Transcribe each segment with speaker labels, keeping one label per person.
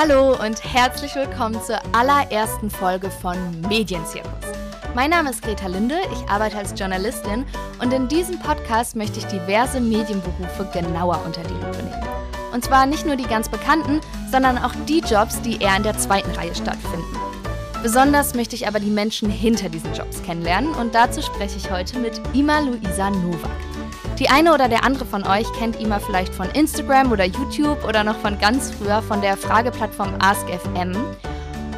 Speaker 1: Hallo und herzlich willkommen zur allerersten Folge von Medienzirkus. Mein Name ist Greta Linde, ich arbeite als Journalistin und in diesem Podcast möchte ich diverse Medienberufe genauer unter die Lupe nehmen. Und zwar nicht nur die ganz bekannten, sondern auch die Jobs, die eher in der zweiten Reihe stattfinden. Besonders möchte ich aber die Menschen hinter diesen Jobs kennenlernen und dazu spreche ich heute mit Ima Luisa Nowak. Die eine oder der andere von euch kennt Ima vielleicht von Instagram oder YouTube oder noch von ganz früher von der Frageplattform AskFM.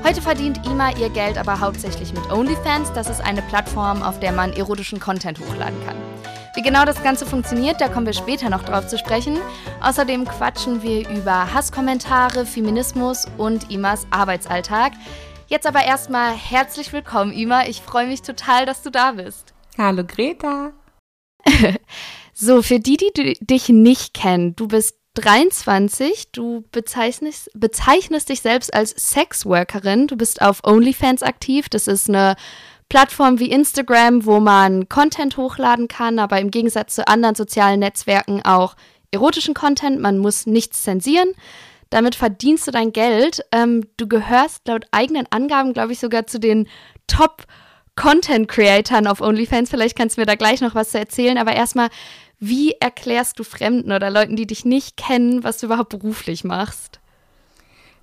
Speaker 1: Heute verdient Ima ihr Geld aber hauptsächlich mit OnlyFans. Das ist eine Plattform, auf der man erotischen Content hochladen kann. Wie genau das Ganze funktioniert, da kommen wir später noch drauf zu sprechen. Außerdem quatschen wir über Hasskommentare, Feminismus und Imas Arbeitsalltag. Jetzt aber erstmal herzlich willkommen, Ima. Ich freue mich total, dass du da bist.
Speaker 2: Hallo Greta.
Speaker 1: So, für die, die dich nicht kennen, du bist 23, du bezeichnest, bezeichnest dich selbst als Sexworkerin, du bist auf OnlyFans aktiv, das ist eine Plattform wie Instagram, wo man Content hochladen kann, aber im Gegensatz zu anderen sozialen Netzwerken auch erotischen Content, man muss nichts zensieren. Damit verdienst du dein Geld. Ähm, du gehörst laut eigenen Angaben, glaube ich, sogar zu den Top Content Creatern auf OnlyFans. Vielleicht kannst du mir da gleich noch was zu erzählen, aber erstmal, wie erklärst du Fremden oder Leuten, die dich nicht kennen, was du überhaupt beruflich machst?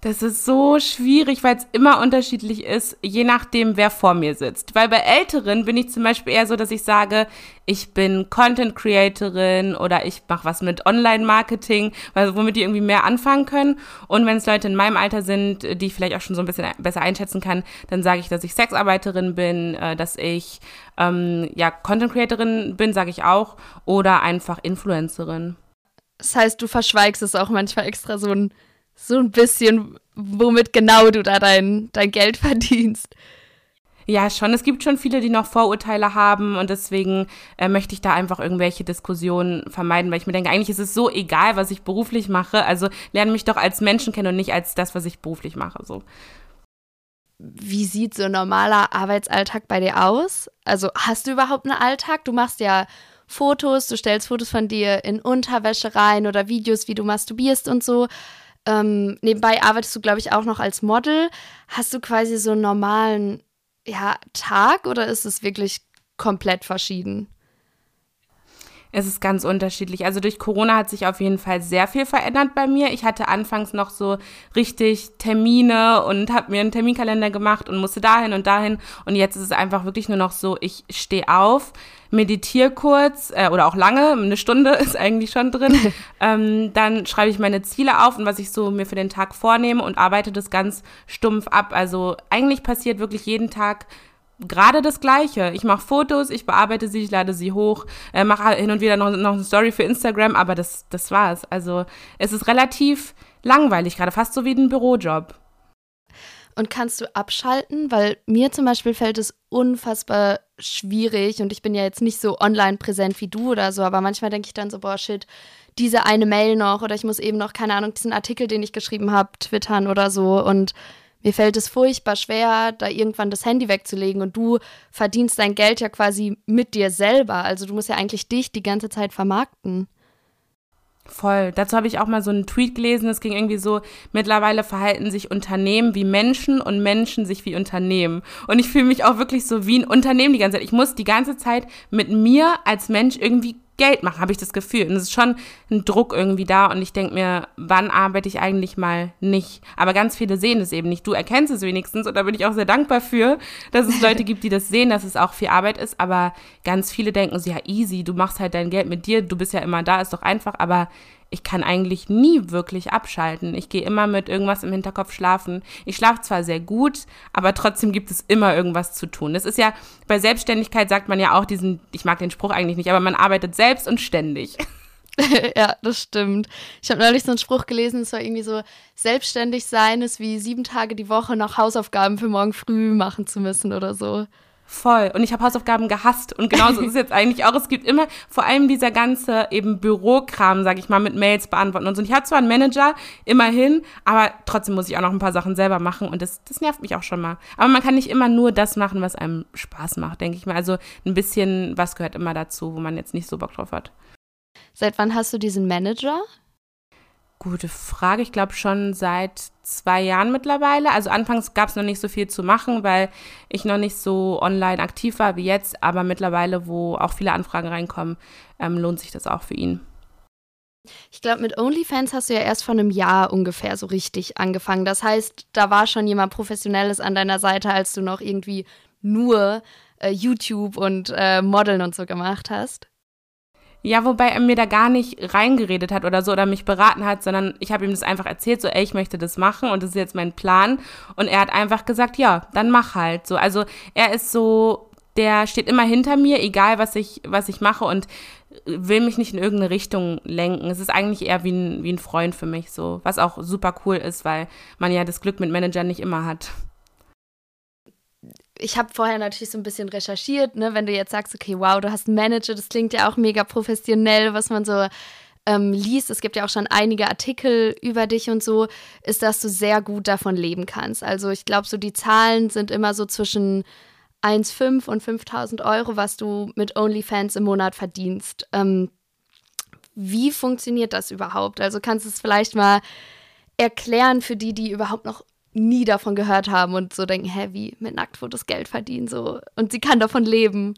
Speaker 2: Das ist so schwierig, weil es immer unterschiedlich ist, je nachdem, wer vor mir sitzt. Weil bei Älteren bin ich zum Beispiel eher so, dass ich sage, ich bin Content Creatorin oder ich mache was mit Online-Marketing, womit die irgendwie mehr anfangen können. Und wenn es Leute in meinem Alter sind, die ich vielleicht auch schon so ein bisschen besser einschätzen kann, dann sage ich, dass ich Sexarbeiterin bin, äh, dass ich ähm, ja Content Creatorin bin, sage ich auch, oder einfach Influencerin.
Speaker 1: Das heißt, du verschweigst es auch manchmal extra so ein so ein bisschen, womit genau du da dein, dein Geld verdienst.
Speaker 2: Ja, schon. Es gibt schon viele, die noch Vorurteile haben und deswegen äh, möchte ich da einfach irgendwelche Diskussionen vermeiden, weil ich mir denke, eigentlich ist es so egal, was ich beruflich mache. Also lerne mich doch als Menschen kennen und nicht als das, was ich beruflich mache. So.
Speaker 1: Wie sieht so ein normaler Arbeitsalltag bei dir aus? Also hast du überhaupt einen Alltag? Du machst ja Fotos, du stellst Fotos von dir in Unterwäsche rein oder Videos, wie du masturbierst und so. Ähm, nebenbei arbeitest du, glaube ich, auch noch als Model. Hast du quasi so einen normalen ja, Tag oder ist es wirklich komplett verschieden?
Speaker 2: Es ist ganz unterschiedlich. Also durch Corona hat sich auf jeden Fall sehr viel verändert bei mir. Ich hatte anfangs noch so richtig Termine und habe mir einen Terminkalender gemacht und musste dahin und dahin. Und jetzt ist es einfach wirklich nur noch so, ich stehe auf, meditiere kurz äh, oder auch lange, eine Stunde ist eigentlich schon drin. ähm, dann schreibe ich meine Ziele auf und was ich so mir für den Tag vornehme und arbeite das ganz stumpf ab. Also eigentlich passiert wirklich jeden Tag gerade das Gleiche. Ich mache Fotos, ich bearbeite sie, ich lade sie hoch, äh, mache hin und wieder noch, noch eine Story für Instagram, aber das, das war's. Also es ist relativ langweilig, gerade fast so wie ein Bürojob.
Speaker 1: Und kannst du abschalten? Weil mir zum Beispiel fällt es unfassbar schwierig und ich bin ja jetzt nicht so online präsent wie du oder so, aber manchmal denke ich dann so, boah, shit, diese eine Mail noch oder ich muss eben noch, keine Ahnung, diesen Artikel, den ich geschrieben habe, twittern oder so und mir fällt es furchtbar schwer, da irgendwann das Handy wegzulegen und du verdienst dein Geld ja quasi mit dir selber. Also du musst ja eigentlich dich die ganze Zeit vermarkten.
Speaker 2: Voll. Dazu habe ich auch mal so einen Tweet gelesen. Es ging irgendwie so, mittlerweile verhalten sich Unternehmen wie Menschen und Menschen sich wie Unternehmen. Und ich fühle mich auch wirklich so wie ein Unternehmen die ganze Zeit. Ich muss die ganze Zeit mit mir als Mensch irgendwie Geld machen, habe ich das Gefühl. Und es ist schon ein Druck irgendwie da und ich denke mir, wann arbeite ich eigentlich mal nicht? Aber ganz viele sehen es eben nicht. Du erkennst es wenigstens und da bin ich auch sehr dankbar für, dass es Leute gibt, die das sehen, dass es auch viel Arbeit ist. Aber ganz viele denken so, ja, easy, du machst halt dein Geld mit dir, du bist ja immer da, ist doch einfach. Aber ich kann eigentlich nie wirklich abschalten. Ich gehe immer mit irgendwas im Hinterkopf schlafen. Ich schlafe zwar sehr gut, aber trotzdem gibt es immer irgendwas zu tun. Das ist ja, bei Selbstständigkeit sagt man ja auch diesen, ich mag den Spruch eigentlich nicht, aber man arbeitet selbst und ständig.
Speaker 1: ja, das stimmt. Ich habe neulich so einen Spruch gelesen, es war irgendwie so, selbstständig sein ist wie sieben Tage die Woche noch Hausaufgaben für morgen früh machen zu müssen oder so.
Speaker 2: Voll. Und ich habe Hausaufgaben gehasst. Und genauso ist es jetzt eigentlich auch. Es gibt immer vor allem dieser ganze eben Bürokram, sag ich mal, mit Mails beantworten und so. Und ich habe zwar einen Manager, immerhin, aber trotzdem muss ich auch noch ein paar Sachen selber machen. Und das, das nervt mich auch schon mal. Aber man kann nicht immer nur das machen, was einem Spaß macht, denke ich mal. Also ein bisschen was gehört immer dazu, wo man jetzt nicht so Bock drauf hat.
Speaker 1: Seit wann hast du diesen Manager?
Speaker 2: Gute Frage. Ich glaube schon seit zwei Jahren mittlerweile. Also anfangs gab es noch nicht so viel zu machen, weil ich noch nicht so online aktiv war wie jetzt. Aber mittlerweile, wo auch viele Anfragen reinkommen, ähm, lohnt sich das auch für ihn.
Speaker 1: Ich glaube, mit OnlyFans hast du ja erst vor einem Jahr ungefähr so richtig angefangen. Das heißt, da war schon jemand Professionelles an deiner Seite, als du noch irgendwie nur äh, YouTube und äh, Modeln und so gemacht hast.
Speaker 2: Ja, wobei er mir da gar nicht reingeredet hat oder so oder mich beraten hat, sondern ich habe ihm das einfach erzählt, so, ey, ich möchte das machen und das ist jetzt mein Plan. Und er hat einfach gesagt, ja, dann mach halt. So, also er ist so, der steht immer hinter mir, egal was ich, was ich mache und will mich nicht in irgendeine Richtung lenken. Es ist eigentlich eher wie ein, wie ein Freund für mich, so, was auch super cool ist, weil man ja das Glück mit Managern nicht immer hat
Speaker 1: ich habe vorher natürlich so ein bisschen recherchiert, ne, wenn du jetzt sagst, okay, wow, du hast einen Manager, das klingt ja auch mega professionell, was man so ähm, liest. Es gibt ja auch schon einige Artikel über dich und so, ist, dass du sehr gut davon leben kannst. Also ich glaube, so die Zahlen sind immer so zwischen 1,5 und 5.000 Euro, was du mit OnlyFans im Monat verdienst. Ähm, wie funktioniert das überhaupt? Also kannst du es vielleicht mal erklären für die, die überhaupt noch nie davon gehört haben und so denken, hä, wie mit Nacktfotos Geld verdienen so und sie kann davon leben.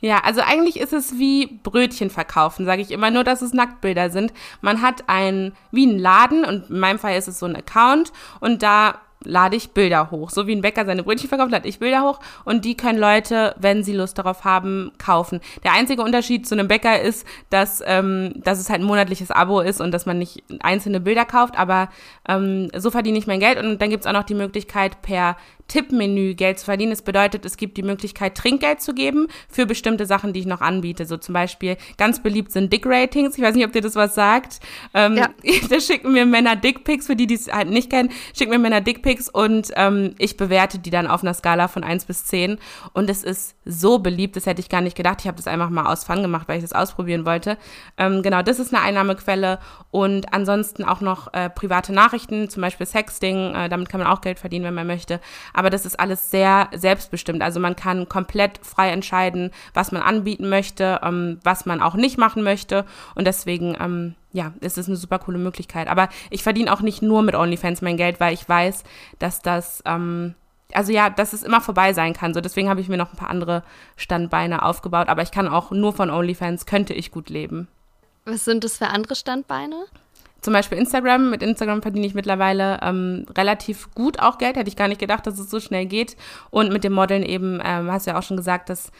Speaker 2: Ja, also eigentlich ist es wie Brötchen verkaufen, sage ich immer, nur dass es Nacktbilder sind. Man hat ein wie ein Laden und in meinem Fall ist es so ein Account und da lade ich Bilder hoch. So wie ein Bäcker seine Brötchen verkauft, lade ich Bilder hoch und die können Leute, wenn sie Lust darauf haben, kaufen. Der einzige Unterschied zu einem Bäcker ist, dass, ähm, dass es halt ein monatliches Abo ist und dass man nicht einzelne Bilder kauft, aber ähm, so verdiene ich mein Geld und dann gibt's auch noch die Möglichkeit, per Tippmenü Geld zu verdienen. Das bedeutet, es gibt die Möglichkeit, Trinkgeld zu geben für bestimmte Sachen, die ich noch anbiete. So zum Beispiel ganz beliebt sind Dick-Ratings. Ich weiß nicht, ob dir das was sagt. Ähm, ja. Da schicken mir Männer Dickpics, für die, die es halt nicht kennen, schicken mir Männer Dickpics und ähm, ich bewerte die dann auf einer Skala von 1 bis 10. Und es ist so beliebt, das hätte ich gar nicht gedacht. Ich habe das einfach mal aus Fun gemacht, weil ich das ausprobieren wollte. Ähm, genau, das ist eine Einnahmequelle. Und ansonsten auch noch äh, private Nachrichten, zum Beispiel Sexting. Äh, damit kann man auch Geld verdienen, wenn man möchte aber das ist alles sehr selbstbestimmt. Also man kann komplett frei entscheiden, was man anbieten möchte, ähm, was man auch nicht machen möchte. Und deswegen, ähm, ja, ist es eine super coole Möglichkeit. Aber ich verdiene auch nicht nur mit OnlyFans mein Geld, weil ich weiß, dass das, ähm, also ja, dass es immer vorbei sein kann. So, deswegen habe ich mir noch ein paar andere Standbeine aufgebaut. Aber ich kann auch nur von OnlyFans, könnte ich gut leben.
Speaker 1: Was sind das für andere Standbeine?
Speaker 2: Zum Beispiel Instagram. Mit Instagram verdiene ich mittlerweile ähm, relativ gut auch Geld. Hätte ich gar nicht gedacht, dass es so schnell geht. Und mit dem Modeln eben, ähm, hast du ja auch schon gesagt, dass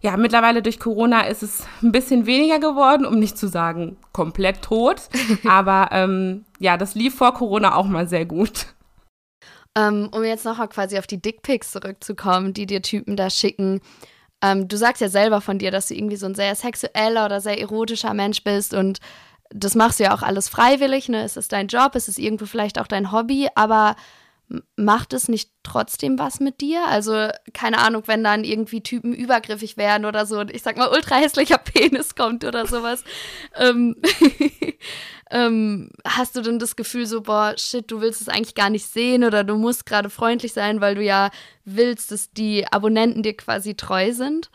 Speaker 2: ja, mittlerweile durch Corona ist es ein bisschen weniger geworden, um nicht zu sagen komplett tot. Aber ähm, ja, das lief vor Corona auch mal sehr gut.
Speaker 1: Ähm, um jetzt nochmal quasi auf die Dickpics zurückzukommen, die dir Typen da schicken. Ähm, du sagst ja selber von dir, dass du irgendwie so ein sehr sexueller oder sehr erotischer Mensch bist und das machst du ja auch alles freiwillig, ne? Es ist dein Job, es ist irgendwo vielleicht auch dein Hobby, aber macht es nicht trotzdem was mit dir? Also, keine Ahnung, wenn dann irgendwie Typen übergriffig werden oder so und ich sag mal, ultra hässlicher Penis kommt oder sowas. ähm, ähm, hast du denn das Gefühl so, boah, shit, du willst es eigentlich gar nicht sehen oder du musst gerade freundlich sein, weil du ja willst, dass die Abonnenten dir quasi treu sind?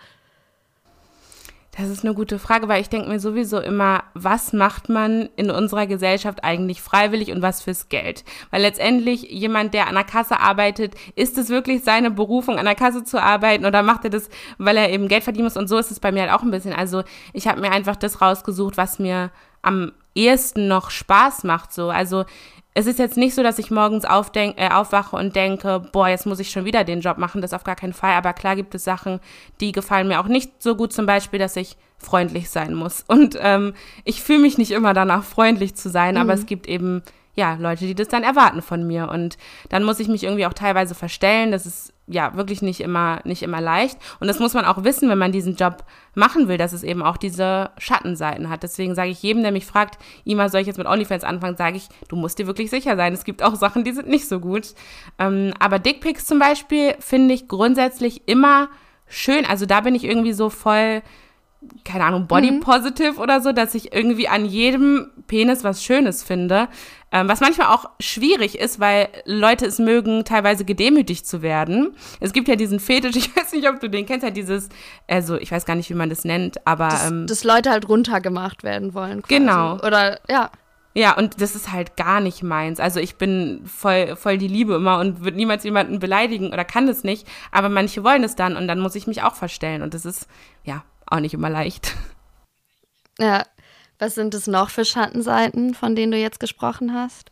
Speaker 2: Das ist eine gute Frage, weil ich denke mir sowieso immer, was macht man in unserer Gesellschaft eigentlich freiwillig und was fürs Geld? Weil letztendlich jemand, der an der Kasse arbeitet, ist es wirklich seine Berufung, an der Kasse zu arbeiten oder macht er das, weil er eben Geld verdienen muss? Und so ist es bei mir halt auch ein bisschen. Also ich habe mir einfach das rausgesucht, was mir am ehesten noch Spaß macht. So, also es ist jetzt nicht so, dass ich morgens aufdenk, äh, aufwache und denke, boah, jetzt muss ich schon wieder den Job machen, das auf gar keinen Fall. Aber klar gibt es Sachen, die gefallen mir auch nicht so gut, zum Beispiel, dass ich freundlich sein muss. Und ähm, ich fühle mich nicht immer danach, freundlich zu sein, mhm. aber es gibt eben ja, Leute, die das dann erwarten von mir. Und dann muss ich mich irgendwie auch teilweise verstellen. Das ist ja wirklich nicht immer, nicht immer leicht. Und das muss man auch wissen, wenn man diesen Job machen will, dass es eben auch diese Schattenseiten hat. Deswegen sage ich jedem, der mich fragt, Ima, soll ich jetzt mit OnlyFans anfangen, sage ich, du musst dir wirklich sicher sein. Es gibt auch Sachen, die sind nicht so gut. Ähm, aber Dickpics zum Beispiel finde ich grundsätzlich immer schön. Also da bin ich irgendwie so voll keine Ahnung, Body mhm. Positive mhm. oder so, dass ich irgendwie an jedem Penis was Schönes finde. Ähm, was manchmal auch schwierig ist, weil Leute es mögen, teilweise gedemütigt zu werden. Es gibt ja diesen Fetisch, ich weiß nicht, ob du den kennst, ja dieses, also ich weiß gar nicht, wie man das nennt, aber.
Speaker 1: Dass, ähm, dass Leute halt runtergemacht werden wollen.
Speaker 2: Quasi. Genau.
Speaker 1: Oder, ja.
Speaker 2: Ja, und das ist halt gar nicht meins. Also ich bin voll, voll die Liebe immer und würde niemals jemanden beleidigen oder kann das nicht. Aber manche wollen es dann und dann muss ich mich auch verstellen. Und das ist, ja, auch nicht immer leicht.
Speaker 1: Ja, was sind es noch für Schattenseiten, von denen du jetzt gesprochen hast?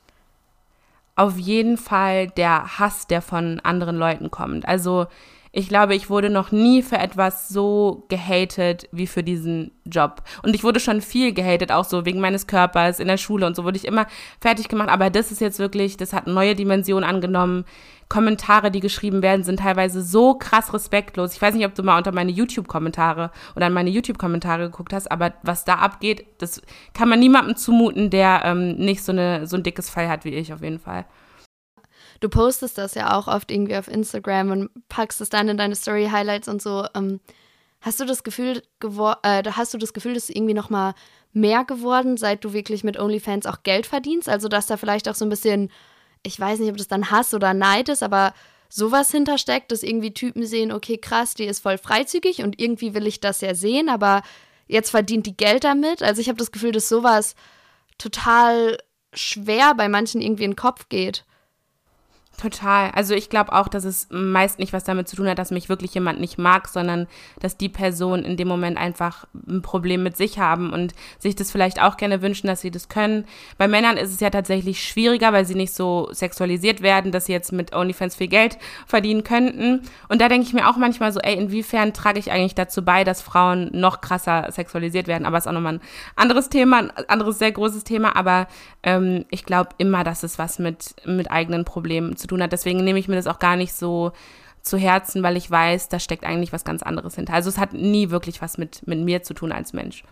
Speaker 2: Auf jeden Fall der Hass, der von anderen Leuten kommt. Also ich glaube, ich wurde noch nie für etwas so gehatet wie für diesen Job. Und ich wurde schon viel gehatet, auch so wegen meines Körpers in der Schule und so wurde ich immer fertig gemacht. Aber das ist jetzt wirklich, das hat neue Dimensionen angenommen. Kommentare, die geschrieben werden, sind teilweise so krass respektlos. Ich weiß nicht, ob du mal unter meine YouTube-Kommentare oder an meine YouTube-Kommentare geguckt hast, aber was da abgeht, das kann man niemandem zumuten, der ähm, nicht so, eine, so ein dickes Fell hat wie ich auf jeden Fall.
Speaker 1: Du postest das ja auch oft irgendwie auf Instagram und packst es dann in deine Story-Highlights und so. Ähm, hast du das Gefühl, äh, hast du das Gefühl, dass irgendwie noch mal mehr geworden, seit du wirklich mit OnlyFans auch Geld verdienst? Also dass da vielleicht auch so ein bisschen ich weiß nicht, ob das dann Hass oder Neid ist, aber sowas hintersteckt, dass irgendwie Typen sehen, okay, krass, die ist voll freizügig und irgendwie will ich das ja sehen, aber jetzt verdient die Geld damit. Also ich habe das Gefühl, dass sowas total schwer bei manchen irgendwie in den Kopf geht.
Speaker 2: Total. Also ich glaube auch, dass es meist nicht was damit zu tun hat, dass mich wirklich jemand nicht mag, sondern dass die Person in dem Moment einfach ein Problem mit sich haben und sich das vielleicht auch gerne wünschen, dass sie das können. Bei Männern ist es ja tatsächlich schwieriger, weil sie nicht so sexualisiert werden, dass sie jetzt mit OnlyFans viel Geld verdienen könnten. Und da denke ich mir auch manchmal so, ey, inwiefern trage ich eigentlich dazu bei, dass Frauen noch krasser sexualisiert werden? Aber es ist auch nochmal ein anderes Thema, ein anderes sehr großes Thema. Aber ähm, ich glaube immer, dass es was mit, mit eigenen Problemen zu tun hat. Deswegen nehme ich mir das auch gar nicht so zu Herzen, weil ich weiß, da steckt eigentlich was ganz anderes hinter. Also es hat nie wirklich was mit, mit mir zu tun als Mensch.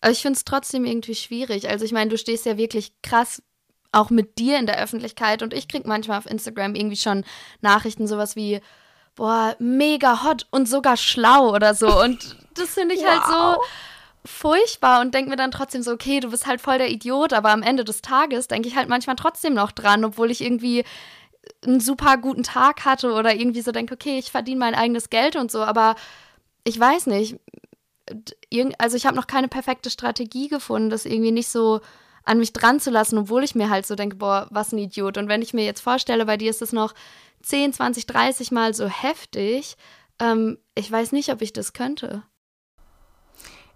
Speaker 1: Aber ich finde es trotzdem irgendwie schwierig. Also ich meine, du stehst ja wirklich krass auch mit dir in der Öffentlichkeit und ich kriege manchmal auf Instagram irgendwie schon Nachrichten sowas wie, boah, mega hot und sogar schlau oder so. Und das finde ich wow. halt so furchtbar und denke mir dann trotzdem so, okay, du bist halt voll der Idiot, aber am Ende des Tages denke ich halt manchmal trotzdem noch dran, obwohl ich irgendwie einen super guten Tag hatte oder irgendwie so denke, okay, ich verdiene mein eigenes Geld und so, aber ich weiß nicht. Also ich habe noch keine perfekte Strategie gefunden, das irgendwie nicht so an mich dran zu lassen, obwohl ich mir halt so denke, boah, was ein Idiot. Und wenn ich mir jetzt vorstelle, bei dir ist es noch 10, 20, 30 Mal so heftig, ähm, ich weiß nicht, ob ich das könnte.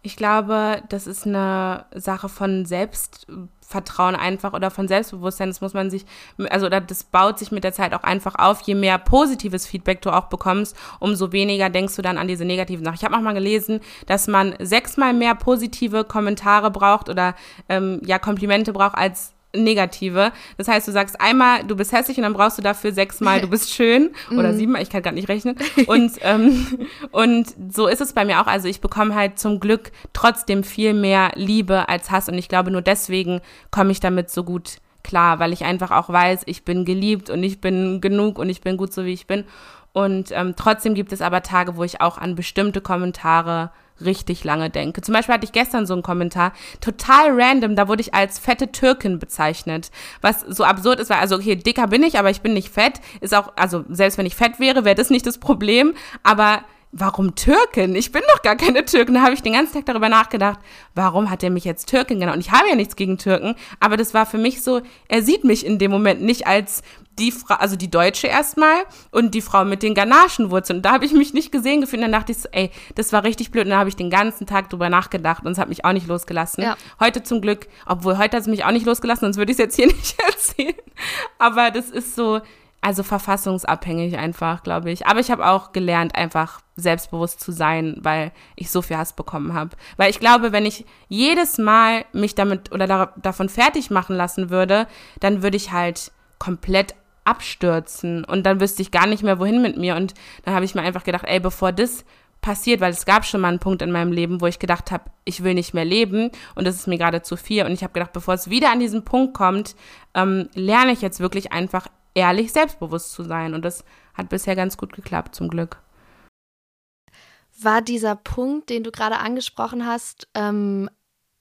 Speaker 2: Ich glaube, das ist eine Sache von Selbstvertrauen einfach oder von Selbstbewusstsein. Das muss man sich, also oder das baut sich mit der Zeit auch einfach auf. Je mehr positives Feedback du auch bekommst, umso weniger denkst du dann an diese negativen Sachen. Ich habe auch mal gelesen, dass man sechsmal mehr positive Kommentare braucht oder ähm, ja Komplimente braucht als negative. Das heißt, du sagst einmal, du bist hässlich und dann brauchst du dafür sechsmal, du bist schön oder mhm. siebenmal, ich kann gar nicht rechnen. Und, ähm, und so ist es bei mir auch. Also ich bekomme halt zum Glück trotzdem viel mehr Liebe als Hass und ich glaube, nur deswegen komme ich damit so gut klar, weil ich einfach auch weiß, ich bin geliebt und ich bin genug und ich bin gut so, wie ich bin. Und ähm, trotzdem gibt es aber Tage, wo ich auch an bestimmte Kommentare richtig lange denke. Zum Beispiel hatte ich gestern so einen Kommentar, total random, da wurde ich als fette Türkin bezeichnet. Was so absurd ist, weil, also okay, dicker bin ich, aber ich bin nicht fett. Ist auch, also selbst wenn ich fett wäre, wäre das nicht das Problem. Aber warum Türkin? Ich bin doch gar keine Türkin. Da habe ich den ganzen Tag darüber nachgedacht, warum hat er mich jetzt Türkin genannt? Und ich habe ja nichts gegen Türken, aber das war für mich so, er sieht mich in dem Moment nicht als die Frau, also die Deutsche erstmal und die Frau mit den Ganaschenwurzeln. Und da habe ich mich nicht gesehen gefühlt. Und dann dachte ich so, ey, das war richtig blöd. Und dann habe ich den ganzen Tag drüber nachgedacht und es hat mich auch nicht losgelassen. Ja. Heute zum Glück, obwohl heute hat es mich auch nicht losgelassen, sonst würde ich es jetzt hier nicht erzählen. Aber das ist so, also verfassungsabhängig einfach, glaube ich. Aber ich habe auch gelernt, einfach selbstbewusst zu sein, weil ich so viel Hass bekommen habe. Weil ich glaube, wenn ich jedes Mal mich damit oder da, davon fertig machen lassen würde, dann würde ich halt komplett abstürzen und dann wüsste ich gar nicht mehr, wohin mit mir. Und dann habe ich mir einfach gedacht, ey, bevor das passiert, weil es gab schon mal einen Punkt in meinem Leben, wo ich gedacht habe, ich will nicht mehr leben und das ist mir gerade zu viel. Und ich habe gedacht, bevor es wieder an diesen Punkt kommt, ähm, lerne ich jetzt wirklich einfach ehrlich selbstbewusst zu sein. Und das hat bisher ganz gut geklappt, zum Glück.
Speaker 1: War dieser Punkt, den du gerade angesprochen hast, ähm,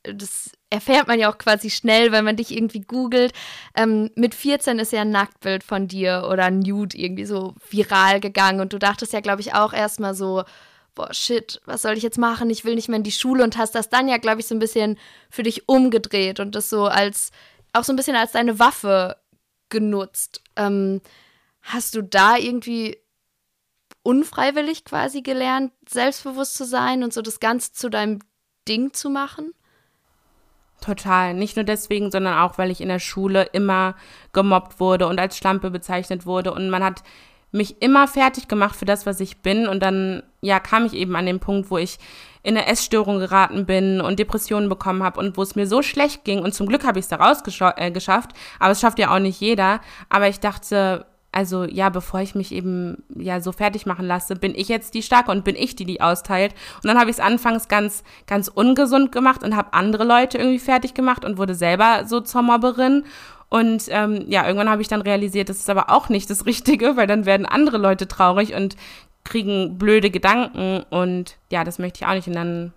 Speaker 1: das erfährt man ja auch quasi schnell, wenn man dich irgendwie googelt. Ähm, mit 14 ist ja ein Nacktbild von dir oder ein Nude irgendwie so viral gegangen und du dachtest ja, glaube ich, auch erstmal so, boah, shit, was soll ich jetzt machen? Ich will nicht mehr in die Schule und hast das dann ja, glaube ich, so ein bisschen für dich umgedreht und das so als, auch so ein bisschen als deine Waffe genutzt. Ähm, hast du da irgendwie unfreiwillig quasi gelernt, selbstbewusst zu sein und so das Ganze zu deinem Ding zu machen?
Speaker 2: Total. Nicht nur deswegen, sondern auch, weil ich in der Schule immer gemobbt wurde und als Schlampe bezeichnet wurde. Und man hat mich immer fertig gemacht für das, was ich bin. Und dann, ja, kam ich eben an den Punkt, wo ich in eine Essstörung geraten bin und Depressionen bekommen habe und wo es mir so schlecht ging. Und zum Glück habe ich es da rausgeschafft, äh, aber es schafft ja auch nicht jeder. Aber ich dachte, also ja, bevor ich mich eben ja so fertig machen lasse, bin ich jetzt die Starke und bin ich die, die austeilt. Und dann habe ich es anfangs ganz, ganz ungesund gemacht und habe andere Leute irgendwie fertig gemacht und wurde selber so zur Mobberin. Und ähm, ja, irgendwann habe ich dann realisiert, das ist aber auch nicht das Richtige, weil dann werden andere Leute traurig und kriegen blöde Gedanken und ja, das möchte ich auch nicht. Und dann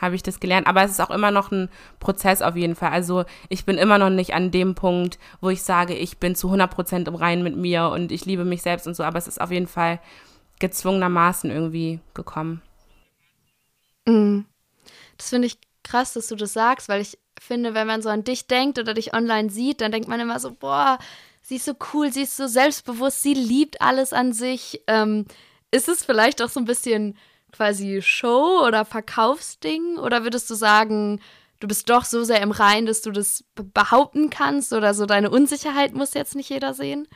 Speaker 2: habe ich das gelernt. Aber es ist auch immer noch ein Prozess auf jeden Fall. Also ich bin immer noch nicht an dem Punkt, wo ich sage, ich bin zu 100 Prozent im Reinen mit mir und ich liebe mich selbst und so. Aber es ist auf jeden Fall gezwungenermaßen irgendwie gekommen.
Speaker 1: Mm. Das finde ich krass, dass du das sagst, weil ich finde, wenn man so an dich denkt oder dich online sieht, dann denkt man immer so, boah, sie ist so cool, sie ist so selbstbewusst, sie liebt alles an sich. Ähm, ist es vielleicht auch so ein bisschen quasi Show oder Verkaufsding? Oder würdest du sagen, du bist doch so sehr im Rein, dass du das behaupten kannst oder so deine Unsicherheit muss jetzt nicht jeder sehen?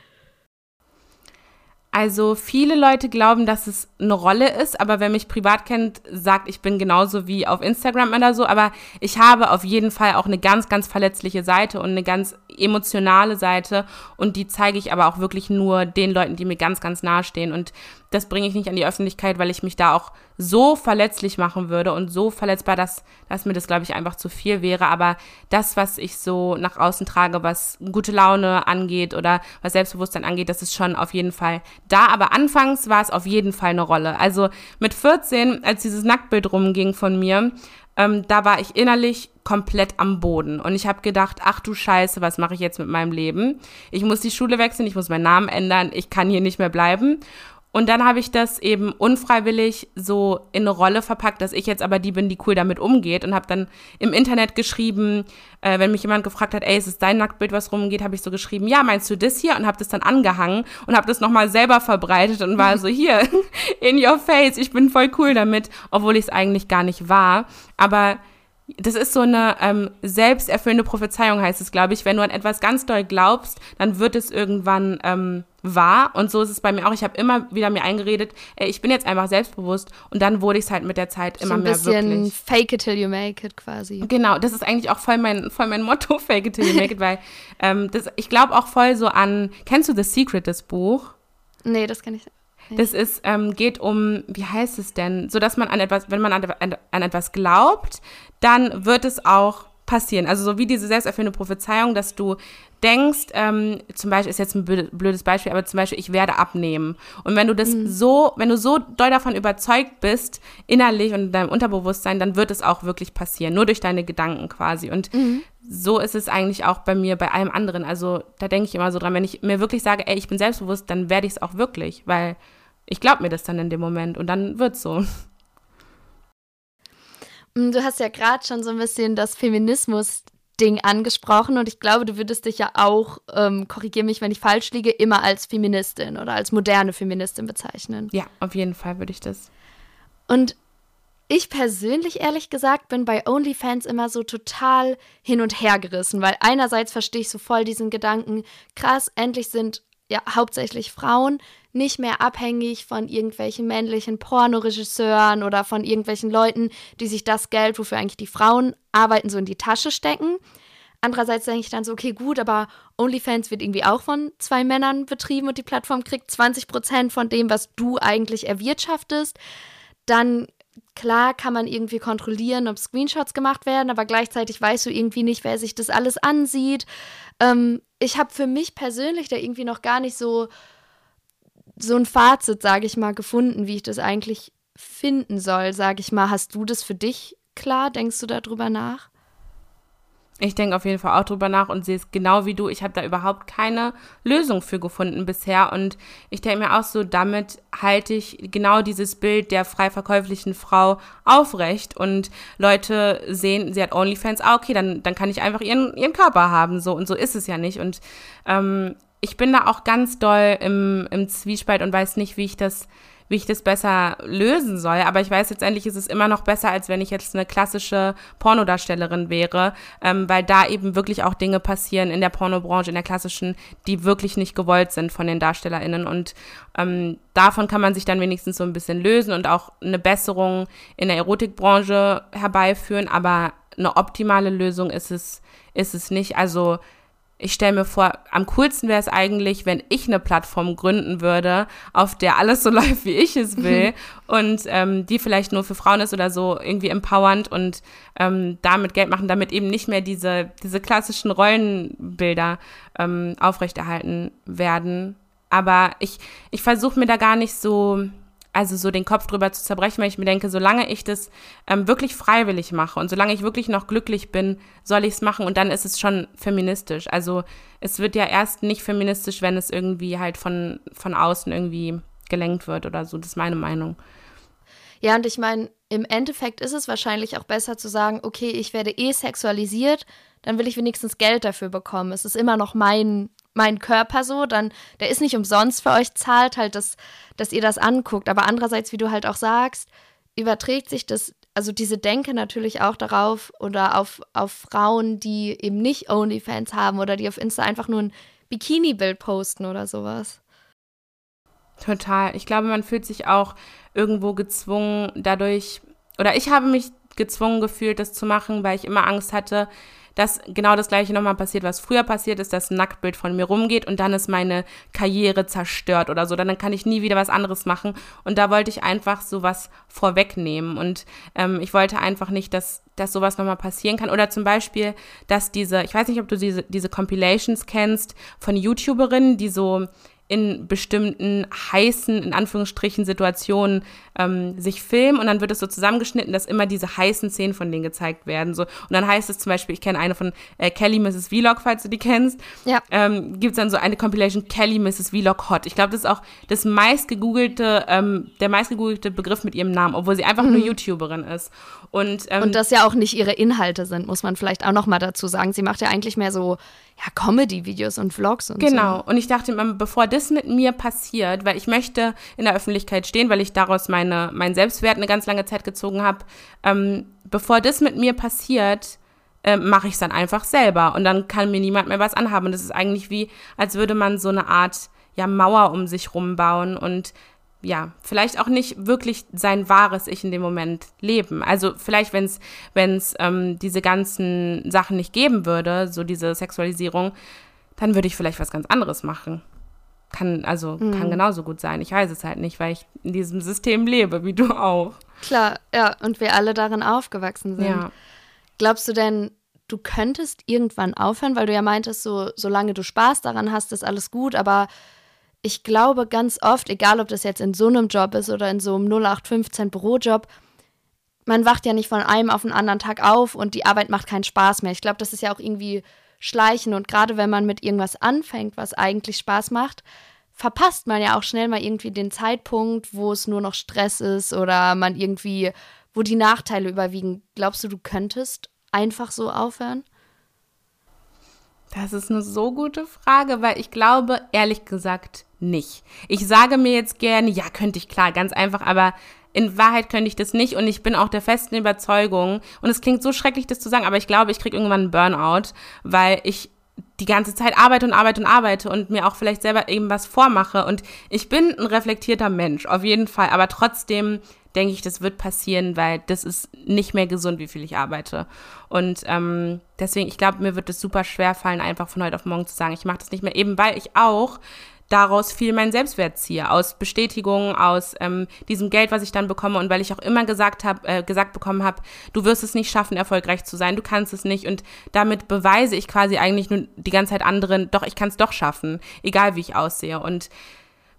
Speaker 2: Also viele Leute glauben, dass es eine Rolle ist, aber wer mich privat kennt, sagt, ich bin genauso wie auf Instagram oder so. Aber ich habe auf jeden Fall auch eine ganz, ganz verletzliche Seite und eine ganz emotionale Seite und die zeige ich aber auch wirklich nur den Leuten, die mir ganz, ganz nahe stehen. Und das bringe ich nicht an die Öffentlichkeit, weil ich mich da auch so verletzlich machen würde und so verletzbar, dass, dass mir das, glaube ich, einfach zu viel wäre. Aber das, was ich so nach außen trage, was gute Laune angeht oder was Selbstbewusstsein angeht, das ist schon auf jeden Fall da. Aber anfangs war es auf jeden Fall eine Rolle. Also mit 14, als dieses Nacktbild rumging von mir, ähm, da war ich innerlich komplett am Boden. Und ich habe gedacht, ach du Scheiße, was mache ich jetzt mit meinem Leben? Ich muss die Schule wechseln, ich muss meinen Namen ändern, ich kann hier nicht mehr bleiben. Und dann habe ich das eben unfreiwillig so in eine Rolle verpackt, dass ich jetzt aber die bin, die cool damit umgeht und habe dann im Internet geschrieben, äh, wenn mich jemand gefragt hat, ey, ist es dein Nacktbild, was rumgeht, habe ich so geschrieben, ja, meinst du das hier? Und habe das dann angehangen und habe das nochmal selber verbreitet und war so hier, in your face, ich bin voll cool damit, obwohl ich es eigentlich gar nicht war. Aber das ist so eine ähm, selbsterfüllende Prophezeiung, heißt es, glaube ich. Wenn du an etwas ganz doll glaubst, dann wird es irgendwann ähm, wahr. Und so ist es bei mir auch. Ich habe immer wieder mir eingeredet, ey, ich bin jetzt einfach selbstbewusst. Und dann wurde ich es halt mit der Zeit immer so ein mehr wirklich.
Speaker 1: Fake it till you make it quasi.
Speaker 2: Genau, das ist eigentlich auch voll mein, voll mein Motto, fake it till you make it, weil ähm, das, ich glaube auch voll so an, kennst du The Secret, das Buch?
Speaker 1: Nee, das kenne ich nicht.
Speaker 2: Das ist, ähm, geht um, wie heißt es denn? So dass man an etwas, wenn man an, an, an etwas glaubt, dann wird es auch passieren. Also so wie diese selbsterfüllende Prophezeiung, dass du denkst, ähm, zum Beispiel ist jetzt ein blödes Beispiel, aber zum Beispiel, ich werde abnehmen. Und wenn du das mhm. so, wenn du so doll davon überzeugt bist, innerlich und in deinem Unterbewusstsein, dann wird es auch wirklich passieren, nur durch deine Gedanken quasi. Und mhm. So ist es eigentlich auch bei mir, bei allem anderen. Also da denke ich immer so dran, wenn ich mir wirklich sage, ey, ich bin selbstbewusst, dann werde ich es auch wirklich, weil ich glaube mir das dann in dem Moment und dann wird's so.
Speaker 1: Mm, du hast ja gerade schon so ein bisschen das Feminismus-Ding angesprochen und ich glaube, du würdest dich ja auch, ähm, korrigiere mich, wenn ich falsch liege, immer als Feministin oder als moderne Feministin bezeichnen.
Speaker 2: Ja, auf jeden Fall würde ich das.
Speaker 1: Und ich persönlich, ehrlich gesagt, bin bei OnlyFans immer so total hin und her gerissen, weil einerseits verstehe ich so voll diesen Gedanken, krass, endlich sind ja hauptsächlich Frauen nicht mehr abhängig von irgendwelchen männlichen Pornoregisseuren oder von irgendwelchen Leuten, die sich das Geld, wofür eigentlich die Frauen arbeiten, so in die Tasche stecken. Andererseits denke ich dann so, okay, gut, aber OnlyFans wird irgendwie auch von zwei Männern betrieben und die Plattform kriegt 20 Prozent von dem, was du eigentlich erwirtschaftest. Dann, klar, kann man irgendwie kontrollieren, ob Screenshots gemacht werden, aber gleichzeitig weißt du irgendwie nicht, wer sich das alles ansieht. Ähm, ich habe für mich persönlich da irgendwie noch gar nicht so so ein Fazit, sage ich mal, gefunden, wie ich das eigentlich finden soll, sage ich mal. Hast du das für dich klar? Denkst du darüber nach?
Speaker 2: Ich denke auf jeden Fall auch drüber nach und sehe es genau wie du. Ich habe da überhaupt keine Lösung für gefunden bisher. Und ich denke mir auch so, damit halte ich genau dieses Bild der frei verkäuflichen Frau aufrecht. Und Leute sehen, sie hat Onlyfans, ah, okay, dann, dann kann ich einfach ihren, ihren Körper haben. So und so ist es ja nicht. Und ähm, ich bin da auch ganz doll im, im Zwiespalt und weiß nicht, wie ich das wie ich das besser lösen soll. Aber ich weiß, letztendlich ist es immer noch besser, als wenn ich jetzt eine klassische Pornodarstellerin wäre, ähm, weil da eben wirklich auch Dinge passieren in der Pornobranche, in der klassischen, die wirklich nicht gewollt sind von den DarstellerInnen. Und ähm, davon kann man sich dann wenigstens so ein bisschen lösen und auch eine Besserung in der Erotikbranche herbeiführen. Aber eine optimale Lösung ist es, ist es nicht. Also ich stelle mir vor, am coolsten wäre es eigentlich, wenn ich eine Plattform gründen würde, auf der alles so läuft, wie ich es will und ähm, die vielleicht nur für Frauen ist oder so irgendwie empowernd und ähm, damit Geld machen, damit eben nicht mehr diese, diese klassischen Rollenbilder ähm, aufrechterhalten werden. Aber ich, ich versuche mir da gar nicht so also so den Kopf drüber zu zerbrechen, weil ich mir denke, solange ich das ähm, wirklich freiwillig mache und solange ich wirklich noch glücklich bin, soll ich es machen und dann ist es schon feministisch. Also es wird ja erst nicht feministisch, wenn es irgendwie halt von, von außen irgendwie gelenkt wird oder so. Das ist meine Meinung.
Speaker 1: Ja, und ich meine, im Endeffekt ist es wahrscheinlich auch besser zu sagen, okay, ich werde eh sexualisiert, dann will ich wenigstens Geld dafür bekommen. Es ist immer noch mein mein Körper so, dann, der ist nicht umsonst für euch, zahlt halt, dass, dass ihr das anguckt. Aber andererseits, wie du halt auch sagst, überträgt sich das, also diese Denke natürlich auch darauf oder auf, auf Frauen, die eben nicht OnlyFans haben oder die auf Insta einfach nur ein Bikini-Bild posten oder sowas.
Speaker 2: Total. Ich glaube, man fühlt sich auch irgendwo gezwungen dadurch, oder ich habe mich gezwungen gefühlt, das zu machen, weil ich immer Angst hatte, dass genau das gleiche nochmal passiert, was früher passiert ist, dass ein Nacktbild von mir rumgeht und dann ist meine Karriere zerstört oder so. Dann kann ich nie wieder was anderes machen. Und da wollte ich einfach sowas vorwegnehmen. Und ähm, ich wollte einfach nicht, dass, dass sowas nochmal passieren kann. Oder zum Beispiel, dass diese, ich weiß nicht, ob du diese, diese Compilations kennst von YouTuberinnen, die so in bestimmten heißen, in Anführungsstrichen, Situationen ähm, sich filmen und dann wird es so zusammengeschnitten, dass immer diese heißen Szenen von denen gezeigt werden. So. Und dann heißt es zum Beispiel, ich kenne eine von äh, Kelly Mrs. Vlog, falls du die kennst. Ja. Ähm, Gibt es dann so eine Compilation Kelly Mrs. Vlog Hot. Ich glaube, das ist auch das meistgegoogelte, ähm, der meistgegoogelte Begriff mit ihrem Namen, obwohl sie einfach mhm. nur YouTuberin ist.
Speaker 1: Und, ähm, und das ja auch nicht ihre Inhalte sind, muss man vielleicht auch noch mal dazu sagen. Sie macht ja eigentlich mehr so ja, Comedy-Videos und Vlogs und
Speaker 2: genau. so. Genau. Und ich dachte immer, bevor das mit mir passiert, weil ich möchte in der Öffentlichkeit stehen, weil ich daraus meine, meinen Selbstwert eine ganz lange Zeit gezogen habe, ähm, bevor das mit mir passiert, äh, mache ich es dann einfach selber. Und dann kann mir niemand mehr was anhaben. Und das ist eigentlich wie, als würde man so eine Art ja, Mauer um sich rumbauen und ja, vielleicht auch nicht wirklich sein wahres Ich in dem Moment leben. Also vielleicht, wenn es wenn's, ähm, diese ganzen Sachen nicht geben würde, so diese Sexualisierung, dann würde ich vielleicht was ganz anderes machen. Kann, also, mhm. kann genauso gut sein. Ich weiß es halt nicht, weil ich in diesem System lebe, wie du auch.
Speaker 1: Klar, ja, und wir alle darin aufgewachsen sind. Ja. Glaubst du denn, du könntest irgendwann aufhören, weil du ja meintest, so, solange du Spaß daran hast, ist alles gut, aber ich glaube ganz oft, egal ob das jetzt in so einem Job ist oder in so einem 0815 Bürojob, man wacht ja nicht von einem auf den anderen Tag auf und die Arbeit macht keinen Spaß mehr. Ich glaube, das ist ja auch irgendwie schleichen und gerade wenn man mit irgendwas anfängt, was eigentlich Spaß macht, verpasst man ja auch schnell mal irgendwie den Zeitpunkt, wo es nur noch Stress ist oder man irgendwie, wo die Nachteile überwiegen. Glaubst du, du könntest einfach so aufhören?
Speaker 2: Das ist eine so gute Frage, weil ich glaube, ehrlich gesagt, nicht. Ich sage mir jetzt gerne, ja, könnte ich klar, ganz einfach, aber in Wahrheit könnte ich das nicht und ich bin auch der festen Überzeugung, und es klingt so schrecklich, das zu sagen, aber ich glaube, ich kriege irgendwann einen Burnout, weil ich die ganze Zeit arbeite und arbeite und arbeite und mir auch vielleicht selber eben was vormache. Und ich bin ein reflektierter Mensch, auf jeden Fall, aber trotzdem denke ich, das wird passieren, weil das ist nicht mehr gesund, wie viel ich arbeite. Und ähm, deswegen, ich glaube, mir wird es super schwer fallen, einfach von heute auf morgen zu sagen, ich mache das nicht mehr, eben weil ich auch daraus viel meinen Selbstwert ziehe, aus Bestätigung, aus ähm, diesem Geld, was ich dann bekomme und weil ich auch immer gesagt habe, äh, gesagt bekommen habe, du wirst es nicht schaffen, erfolgreich zu sein, du kannst es nicht und damit beweise ich quasi eigentlich nur die ganze Zeit anderen, doch ich kann es doch schaffen, egal wie ich aussehe und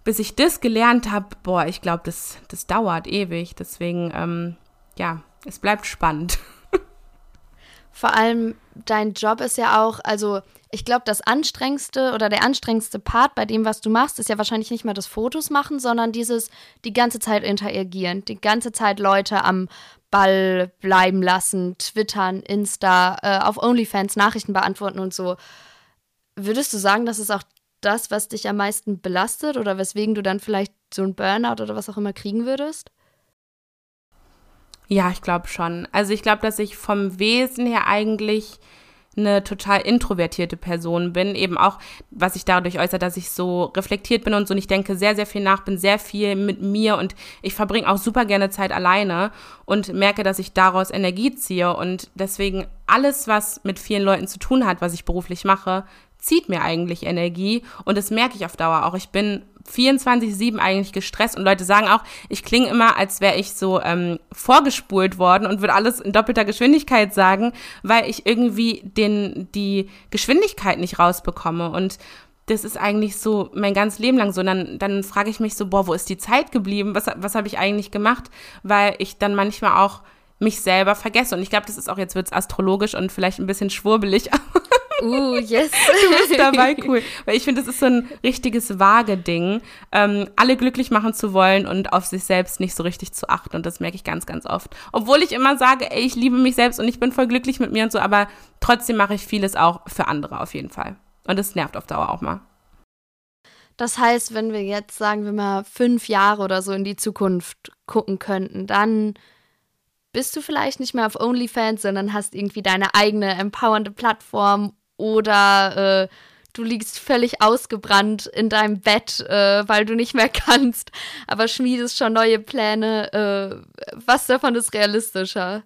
Speaker 2: bis ich das gelernt habe, boah, ich glaube, das, das dauert ewig. Deswegen, ähm, ja, es bleibt spannend.
Speaker 1: Vor allem dein Job ist ja auch, also ich glaube, das anstrengendste oder der anstrengendste Part bei dem, was du machst, ist ja wahrscheinlich nicht mehr das Fotos machen, sondern dieses die ganze Zeit interagieren, die ganze Zeit Leute am Ball bleiben lassen, twittern, Insta, äh, auf OnlyFans Nachrichten beantworten und so. Würdest du sagen, das ist auch das, was dich am meisten belastet oder weswegen du dann vielleicht so ein Burnout oder was auch immer kriegen würdest?
Speaker 2: Ja, ich glaube schon. Also ich glaube, dass ich vom Wesen her eigentlich eine total introvertierte Person bin. Eben auch, was sich dadurch äußert, dass ich so reflektiert bin und so. Und ich denke sehr, sehr viel nach, bin sehr viel mit mir und ich verbringe auch super gerne Zeit alleine und merke, dass ich daraus Energie ziehe. Und deswegen alles, was mit vielen Leuten zu tun hat, was ich beruflich mache, zieht mir eigentlich Energie und das merke ich auf Dauer auch. Ich bin 24-7 eigentlich gestresst und Leute sagen auch, ich klinge immer, als wäre ich so ähm, vorgespult worden und würde alles in doppelter Geschwindigkeit sagen, weil ich irgendwie den, die Geschwindigkeit nicht rausbekomme und das ist eigentlich so mein ganzes Leben lang so. Und dann, dann frage ich mich so, boah, wo ist die Zeit geblieben? Was, was habe ich eigentlich gemacht? Weil ich dann manchmal auch mich selber vergesse. Und ich glaube, das ist auch, jetzt wird's astrologisch und vielleicht ein bisschen schwurbelig,
Speaker 1: Uh, yes.
Speaker 2: du bist dabei, cool. Weil ich finde, das ist so ein richtiges vage Ding, ähm, alle glücklich machen zu wollen und auf sich selbst nicht so richtig zu achten. Und das merke ich ganz, ganz oft. Obwohl ich immer sage, ey, ich liebe mich selbst und ich bin voll glücklich mit mir und so, aber trotzdem mache ich vieles auch für andere auf jeden Fall. Und das nervt auf Dauer auch mal.
Speaker 1: Das heißt, wenn wir jetzt, sagen wir mal, fünf Jahre oder so in die Zukunft gucken könnten, dann bist du vielleicht nicht mehr auf OnlyFans, sondern hast irgendwie deine eigene empowernde Plattform oder äh, du liegst völlig ausgebrannt in deinem Bett, äh, weil du nicht mehr kannst, aber schmiedest schon neue Pläne. Äh, was davon ist realistischer?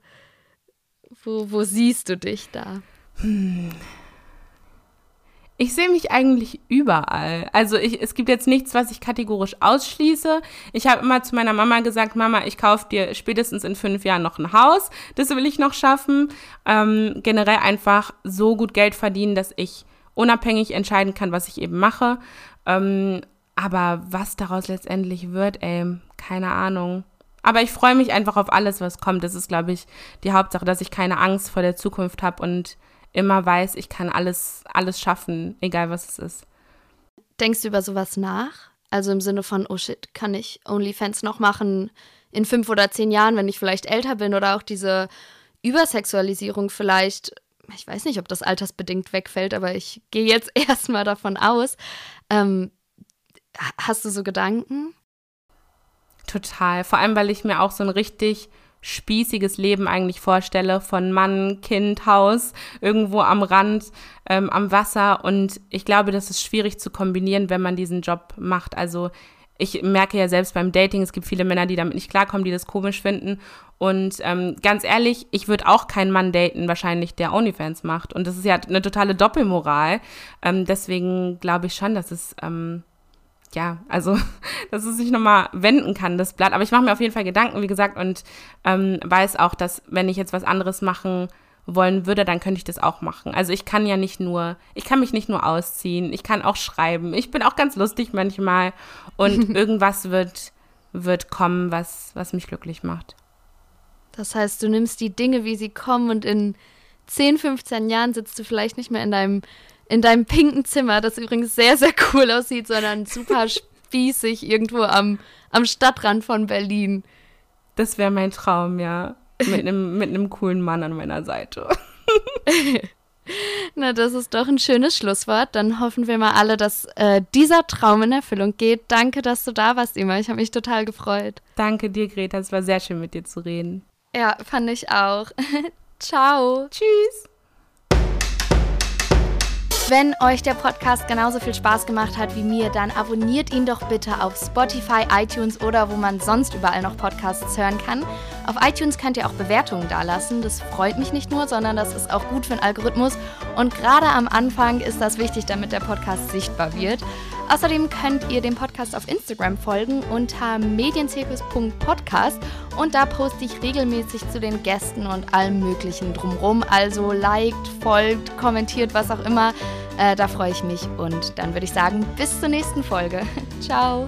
Speaker 1: Wo, wo siehst du dich da? Hm.
Speaker 2: Ich sehe mich eigentlich überall. Also ich, es gibt jetzt nichts, was ich kategorisch ausschließe. Ich habe immer zu meiner Mama gesagt, Mama, ich kaufe dir spätestens in fünf Jahren noch ein Haus. Das will ich noch schaffen. Ähm, generell einfach so gut Geld verdienen, dass ich unabhängig entscheiden kann, was ich eben mache. Ähm, aber was daraus letztendlich wird, ey, keine Ahnung. Aber ich freue mich einfach auf alles, was kommt. Das ist, glaube ich, die Hauptsache, dass ich keine Angst vor der Zukunft habe und immer weiß, ich kann alles, alles schaffen, egal was es ist.
Speaker 1: Denkst du über sowas nach? Also im Sinne von, oh shit, kann ich OnlyFans noch machen in fünf oder zehn Jahren, wenn ich vielleicht älter bin oder auch diese Übersexualisierung vielleicht, ich weiß nicht, ob das altersbedingt wegfällt, aber ich gehe jetzt erstmal davon aus. Ähm, hast du so Gedanken?
Speaker 2: Total. Vor allem, weil ich mir auch so ein richtig spießiges Leben eigentlich vorstelle von Mann, Kind, Haus, irgendwo am Rand, ähm, am Wasser. Und ich glaube, das ist schwierig zu kombinieren, wenn man diesen Job macht. Also ich merke ja selbst beim Dating, es gibt viele Männer, die damit nicht klarkommen, die das komisch finden. Und ähm, ganz ehrlich, ich würde auch keinen Mann daten, wahrscheinlich, der OnlyFans macht. Und das ist ja eine totale Doppelmoral. Ähm, deswegen glaube ich schon, dass es ähm, ja, also, dass es sich nochmal wenden kann, das Blatt. Aber ich mache mir auf jeden Fall Gedanken, wie gesagt, und ähm, weiß auch, dass wenn ich jetzt was anderes machen wollen würde, dann könnte ich das auch machen. Also ich kann ja nicht nur, ich kann mich nicht nur ausziehen, ich kann auch schreiben. Ich bin auch ganz lustig manchmal und irgendwas wird, wird kommen, was, was mich glücklich macht.
Speaker 1: Das heißt, du nimmst die Dinge, wie sie kommen und in 10, 15 Jahren sitzt du vielleicht nicht mehr in deinem in deinem pinken Zimmer, das übrigens sehr, sehr cool aussieht, sondern super spießig irgendwo am, am Stadtrand von Berlin.
Speaker 2: Das wäre mein Traum, ja. Mit einem mit coolen Mann an meiner Seite.
Speaker 1: Na, das ist doch ein schönes Schlusswort. Dann hoffen wir mal alle, dass äh, dieser Traum in Erfüllung geht. Danke, dass du da warst, Ima. Ich habe mich total gefreut.
Speaker 2: Danke dir, Greta. Es war sehr schön, mit dir zu reden.
Speaker 1: Ja, fand ich auch. Ciao.
Speaker 2: Tschüss.
Speaker 1: Wenn euch der Podcast genauso viel Spaß gemacht hat wie mir, dann abonniert ihn doch bitte auf Spotify, iTunes oder wo man sonst überall noch Podcasts hören kann. Auf iTunes könnt ihr auch Bewertungen dalassen. Das freut mich nicht nur, sondern das ist auch gut für den Algorithmus. Und gerade am Anfang ist das wichtig, damit der Podcast sichtbar wird. Außerdem könnt ihr dem Podcast auf Instagram folgen unter medienzirkus.podcast und da poste ich regelmäßig zu den Gästen und allem Möglichen drumrum. Also liked, folgt, kommentiert, was auch immer. Äh, da freue ich mich und dann würde ich sagen, bis zur nächsten Folge. Ciao.